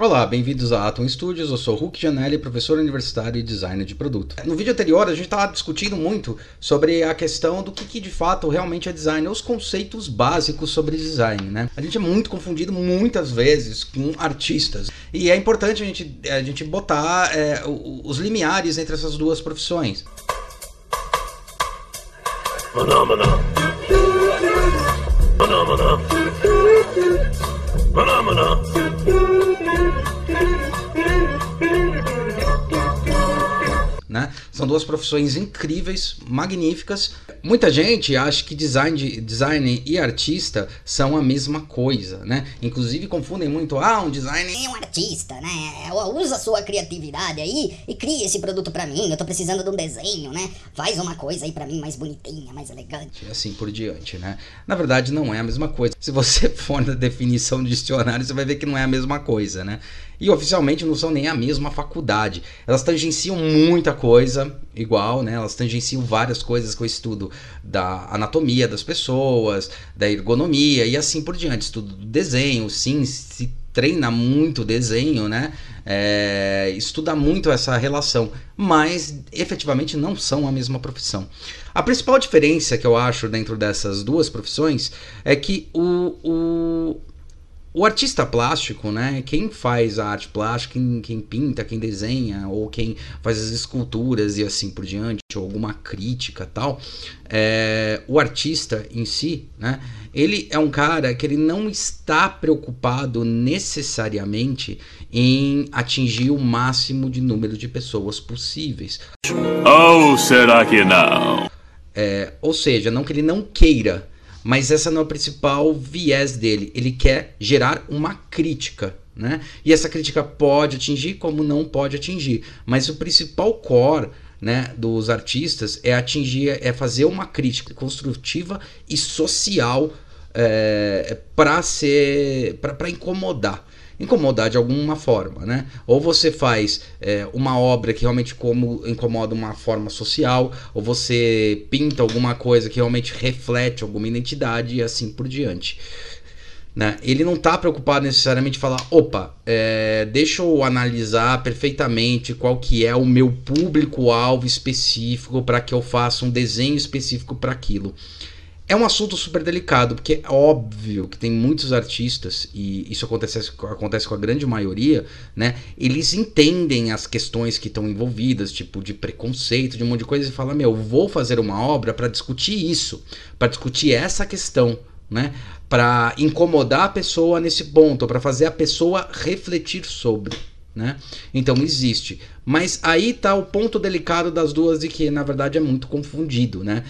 Olá, bem-vindos a Atom Studios. Eu sou Hulk Janelli, professor universitário e designer de produto. No vídeo anterior, a gente estava discutindo muito sobre a questão do que, que, de fato realmente é design, os conceitos básicos sobre design, né? A gente é muito confundido muitas vezes com artistas e é importante a gente, a gente botar é, os limiares entre essas duas profissões. Maná, maná. Maná, maná. Maná, maná. Né? São duas profissões incríveis, magníficas. Muita gente acha que design, design e artista são a mesma coisa, né? Inclusive confundem muito, ah, um designer é um artista, né? Usa a sua criatividade aí e cria esse produto para mim. Eu tô precisando de um desenho, né? Faz uma coisa aí para mim mais bonitinha, mais elegante. E assim por diante, né? Na verdade, não é a mesma coisa. Se você for na definição do dicionário, você vai ver que não é a mesma coisa, né? E oficialmente não são nem a mesma faculdade. Elas tangenciam muita coisa igual, né? Elas tangenciam várias coisas que eu estudo da anatomia das pessoas, da ergonomia e assim por diante. Estudo do desenho, sim, se treina muito desenho, né? É, estuda muito essa relação, mas efetivamente não são a mesma profissão. A principal diferença que eu acho dentro dessas duas profissões é que o, o o artista plástico, né, quem faz a arte plástica, quem, quem, pinta, quem desenha, ou quem faz as esculturas e assim por diante, ou alguma crítica tal, é, o artista em si, né, ele é um cara que ele não está preocupado necessariamente em atingir o máximo de número de pessoas possíveis. Ou será que não? É, ou seja, não que ele não queira, mas essa não é o principal viés dele. Ele quer gerar uma crítica, né? E essa crítica pode atingir como não pode atingir, mas o principal core né, dos artistas é atingir, é fazer uma crítica construtiva e social é, para ser, para incomodar incomodar de alguma forma, né? Ou você faz é, uma obra que realmente como, incomoda uma forma social, ou você pinta alguma coisa que realmente reflete alguma identidade e assim por diante. Né? Ele não está preocupado necessariamente em falar, opa, é, deixa eu analisar perfeitamente qual que é o meu público-alvo específico para que eu faça um desenho específico para aquilo. É um assunto super delicado, porque é óbvio que tem muitos artistas, e isso acontece, acontece com a grande maioria, né? Eles entendem as questões que estão envolvidas, tipo de preconceito, de um monte de coisa, e falam: Meu, vou fazer uma obra para discutir isso, para discutir essa questão, né? Para incomodar a pessoa nesse ponto, para fazer a pessoa refletir sobre. Né? Então existe. Mas aí está o ponto delicado das duas e que na verdade é muito confundido, né?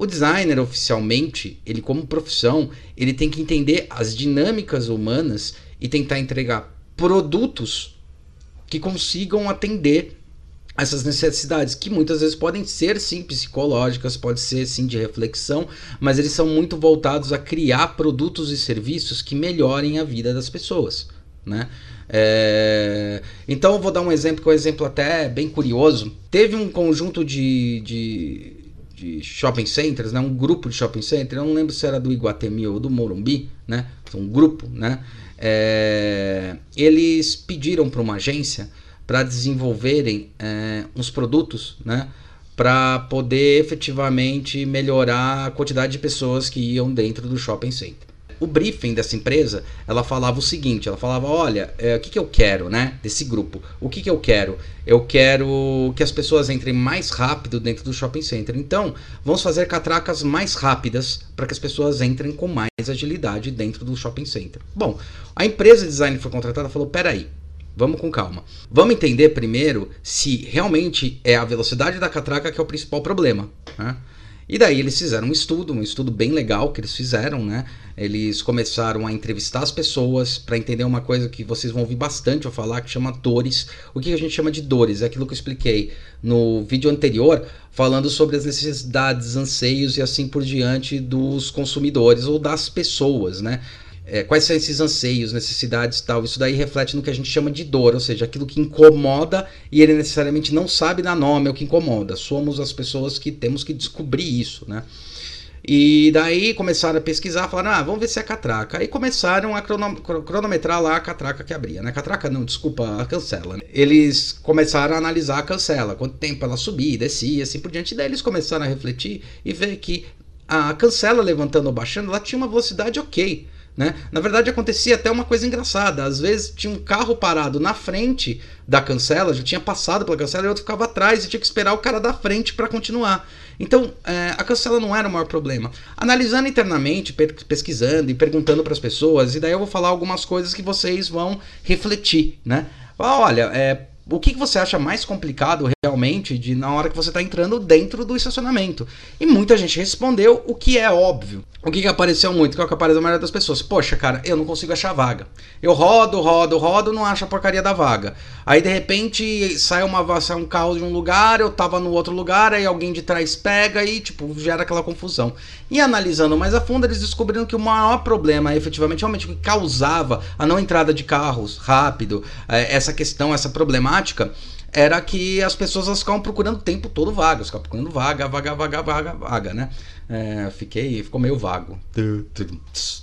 O designer oficialmente, ele como profissão, ele tem que entender as dinâmicas humanas e tentar entregar produtos que consigam atender essas necessidades, que muitas vezes podem ser sim psicológicas, pode ser sim de reflexão, mas eles são muito voltados a criar produtos e serviços que melhorem a vida das pessoas. Né? É... Então eu vou dar um exemplo que é um exemplo até bem curioso. Teve um conjunto de, de de shopping centers, né? um grupo de shopping centers, eu não lembro se era do Iguatemi ou do Morumbi, né? um grupo, né? É, eles pediram para uma agência para desenvolverem é, uns produtos, né? para poder efetivamente melhorar a quantidade de pessoas que iam dentro do shopping center o briefing dessa empresa, ela falava o seguinte, ela falava, olha, é, o que, que eu quero, né, desse grupo? O que, que eu quero? Eu quero que as pessoas entrem mais rápido dentro do shopping center. Então, vamos fazer catracas mais rápidas para que as pessoas entrem com mais agilidade dentro do shopping center. Bom, a empresa de design foi contratada falou, peraí, Vamos com calma. Vamos entender primeiro se realmente é a velocidade da catraca que é o principal problema. Né? E daí eles fizeram um estudo, um estudo bem legal que eles fizeram, né? Eles começaram a entrevistar as pessoas para entender uma coisa que vocês vão ouvir bastante eu falar, que chama dores. O que a gente chama de dores? É aquilo que eu expliquei no vídeo anterior, falando sobre as necessidades, anseios e assim por diante dos consumidores ou das pessoas, né? É, quais são esses anseios, necessidades e tal. Isso daí reflete no que a gente chama de dor, ou seja, aquilo que incomoda e ele necessariamente não sabe dar nome ao que incomoda. Somos as pessoas que temos que descobrir isso, né? E daí começaram a pesquisar, falaram, ah, vamos ver se é catraca. Aí começaram a cronometrar lá a catraca que abria, né? Catraca não, desculpa, a cancela. Né? Eles começaram a analisar a cancela, quanto tempo ela subia, descia, assim por diante. Daí eles começaram a refletir e ver que a cancela levantando ou baixando, ela tinha uma velocidade ok. Né? Na verdade, acontecia até uma coisa engraçada. Às vezes tinha um carro parado na frente da cancela, já tinha passado pela cancela e outro ficava atrás e tinha que esperar o cara da frente para continuar. Então, é, a cancela não era o maior problema. Analisando internamente, pesquisando e perguntando para as pessoas, e daí eu vou falar algumas coisas que vocês vão refletir, né? Olha, é, o que, que você acha mais complicado realmente de na hora que você está entrando dentro do estacionamento? E muita gente respondeu o que é óbvio. O que, que apareceu muito, é o que aparece a maioria das pessoas. Poxa, cara, eu não consigo achar vaga. Eu rodo, rodo, rodo, não acho a porcaria da vaga. Aí de repente sai uma sai um carro de um lugar, eu tava no outro lugar, aí alguém de trás pega e tipo gera aquela confusão. E analisando mais a fundo, eles descobriram que o maior problema, efetivamente, realmente o que causava a não entrada de carros rápido, é, essa questão, essa problemática, era que as pessoas elas ficavam procurando o tempo todo vaga, ficavam procurando vaga, vaga, vaga, vaga, vaga, né? É, fiquei, ficou meio vago,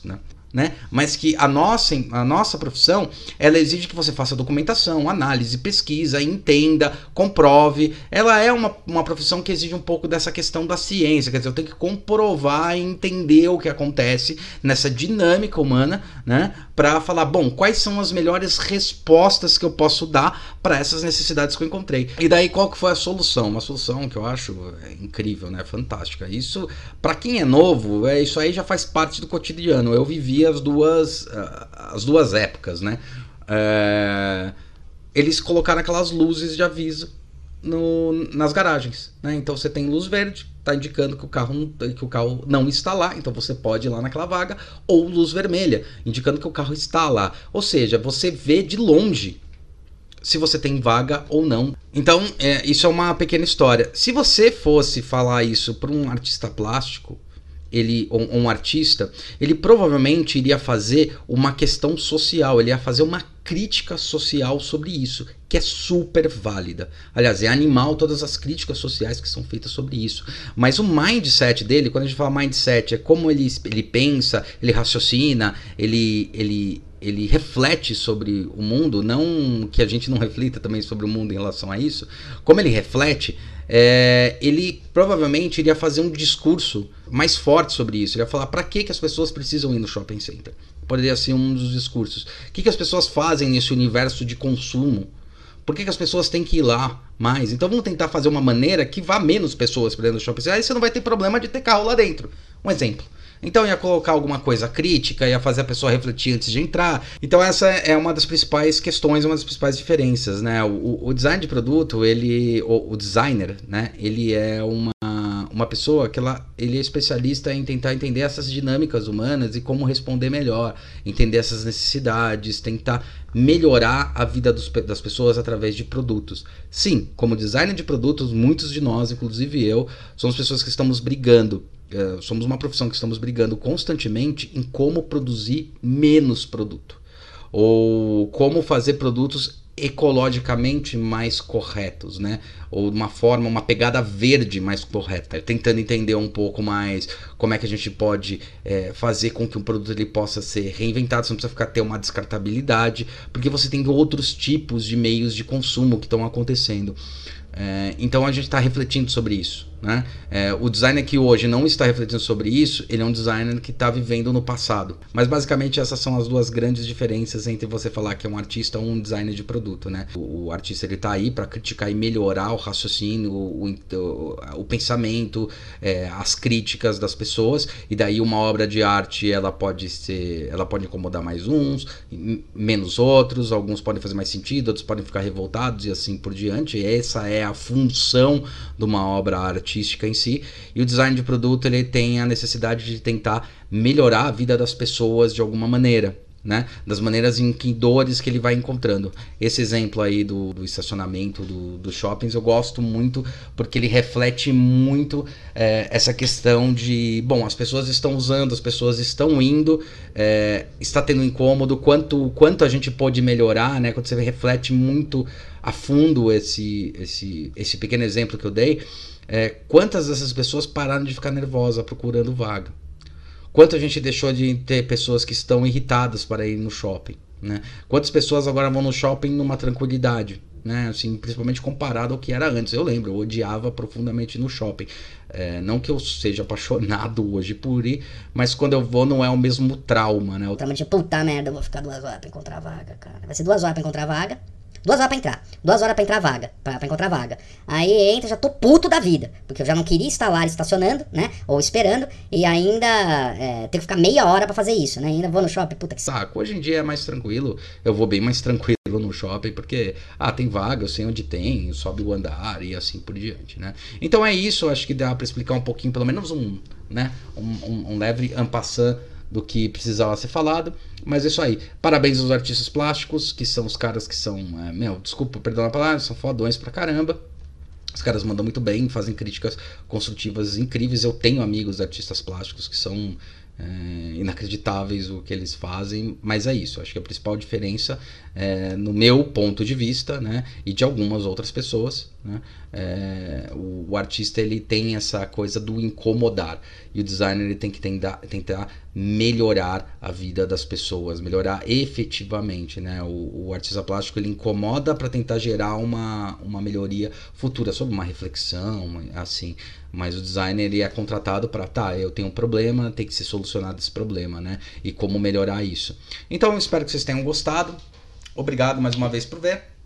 né? Né? Mas que a nossa, a nossa profissão, ela exige que você faça documentação, análise, pesquisa, entenda, comprove. Ela é uma, uma profissão que exige um pouco dessa questão da ciência, quer dizer, eu tenho que comprovar e entender o que acontece nessa dinâmica humana, né? Para falar, bom, quais são as melhores respostas que eu posso dar para essas necessidades que eu encontrei. E daí qual que foi a solução? Uma solução que eu acho é, incrível, né? Fantástica. Isso, para quem é novo, é, isso aí já faz parte do cotidiano. Eu vivi as duas, as duas épocas, né? É, eles colocaram aquelas luzes de aviso no, nas garagens, né? Então você tem luz verde, está indicando que o carro que o carro não está lá, então você pode ir lá naquela vaga, ou luz vermelha, indicando que o carro está lá. Ou seja, você vê de longe se você tem vaga ou não. Então, é, isso é uma pequena história. Se você fosse falar isso para um artista plástico, ele um, um, artista, ele provavelmente iria fazer uma questão social, ele ia fazer uma crítica social sobre isso, que é super válida. Aliás, é animal todas as críticas sociais que são feitas sobre isso. Mas o mindset dele, quando a gente fala mindset, é como ele, ele pensa, ele raciocina, ele, ele, ele reflete sobre o mundo, não que a gente não reflita também sobre o mundo em relação a isso, como ele reflete, é, ele provavelmente iria fazer um discurso mais forte sobre isso. Ele ia falar para que, que as pessoas precisam ir no shopping center. Poderia ser um dos discursos. O que, que as pessoas fazem nesse universo de consumo? Por que, que as pessoas têm que ir lá mais? Então vamos tentar fazer uma maneira que vá menos pessoas para dentro do shopping center. Aí você não vai ter problema de ter carro lá dentro. Um exemplo. Então ia colocar alguma coisa crítica, ia fazer a pessoa refletir antes de entrar. Então essa é uma das principais questões, uma das principais diferenças, né? O, o design de produto, ele, o, o, designer, né? Ele é uma, uma pessoa que ela, ele é especialista em tentar entender essas dinâmicas humanas e como responder melhor, entender essas necessidades, tentar melhorar a vida dos, das pessoas através de produtos. Sim, como designer de produtos, muitos de nós, inclusive eu, somos pessoas que estamos brigando é, somos uma profissão que estamos brigando constantemente em como produzir menos produto ou como fazer produtos ecologicamente mais corretos, né? Ou de uma forma, uma pegada verde mais correta, tentando entender um pouco mais como é que a gente pode é, fazer com que um produto ele possa ser reinventado, você não precisa ficar ter uma descartabilidade, porque você tem outros tipos de meios de consumo que estão acontecendo. É, então a gente está refletindo sobre isso. Né? É, o designer que hoje não está refletindo sobre isso, ele é um designer que está vivendo no passado. Mas basicamente essas são as duas grandes diferenças entre você falar que é um artista ou um designer de produto. Né? O, o artista ele está aí para criticar e melhorar o raciocínio, o, o, o pensamento, é, as críticas das pessoas. E daí uma obra de arte ela pode ser, ela pode incomodar mais uns, menos outros. Alguns podem fazer mais sentido, outros podem ficar revoltados e assim por diante. Essa é a função de uma obra artística em si. E o design de produto ele tem a necessidade de tentar melhorar a vida das pessoas de alguma maneira. Né? Das maneiras em que dores que ele vai encontrando. Esse exemplo aí do, do estacionamento do, do shoppings eu gosto muito porque ele reflete muito é, essa questão de, bom, as pessoas estão usando, as pessoas estão indo, é, está tendo incômodo, quanto, quanto a gente pode melhorar, né? Quando você reflete muito a fundo esse, esse, esse pequeno exemplo que eu dei, é, quantas dessas pessoas pararam de ficar nervosa procurando vaga? Quanto a gente deixou de ter pessoas que estão irritadas para ir no shopping? Né? Quantas pessoas agora vão no shopping numa tranquilidade? Né? Assim, principalmente comparado ao que era antes. Eu lembro, eu odiava profundamente no shopping. É, não que eu seja apaixonado hoje por ir, mas quando eu vou não é o mesmo trauma, né? O trauma de puta merda, eu vou ficar duas horas pra encontrar vaga, cara. Vai ser duas horas pra encontrar vaga. Duas horas pra entrar. Duas horas pra entrar vaga. Pra, pra, encontrar vaga. Aí entra, já tô puto da vida. Porque eu já não queria estar lá estacionando, né? Ou esperando. E ainda é, ter que ficar meia hora pra fazer isso, né? Ainda vou no shopping, puta que saco. Hoje em dia é mais tranquilo. Eu vou bem mais tranquilo no shopping, porque, ah, tem vaga, eu sei onde tem, sobe o andar e assim por diante, né? Então é isso, acho que dá para explicar um pouquinho, pelo menos um, né? Um, um, um leve ampassant do que precisava ser falado. Mas é isso aí. Parabéns aos artistas plásticos, que são os caras que são. É, meu, desculpa, perdão a palavra, são fodões pra caramba. Os caras mandam muito bem, fazem críticas construtivas incríveis. Eu tenho amigos artistas plásticos que são é, inacreditáveis o que eles fazem, mas é isso. Acho que a principal diferença, é, no meu ponto de vista, né, e de algumas outras pessoas, né, é, o, o, artista ele tem essa coisa do incomodar e o designer ele tem que tentar, tentar melhorar a vida das pessoas, melhorar efetivamente, né? O, o artista plástico ele incomoda para tentar gerar uma, uma melhoria futura sobre uma reflexão, assim. Mas o designer ele é contratado para, tá, eu tenho um problema, tem que ser solucionado esse problema, né? E como melhorar isso. Então eu espero que vocês tenham gostado. Obrigado mais uma vez por ver.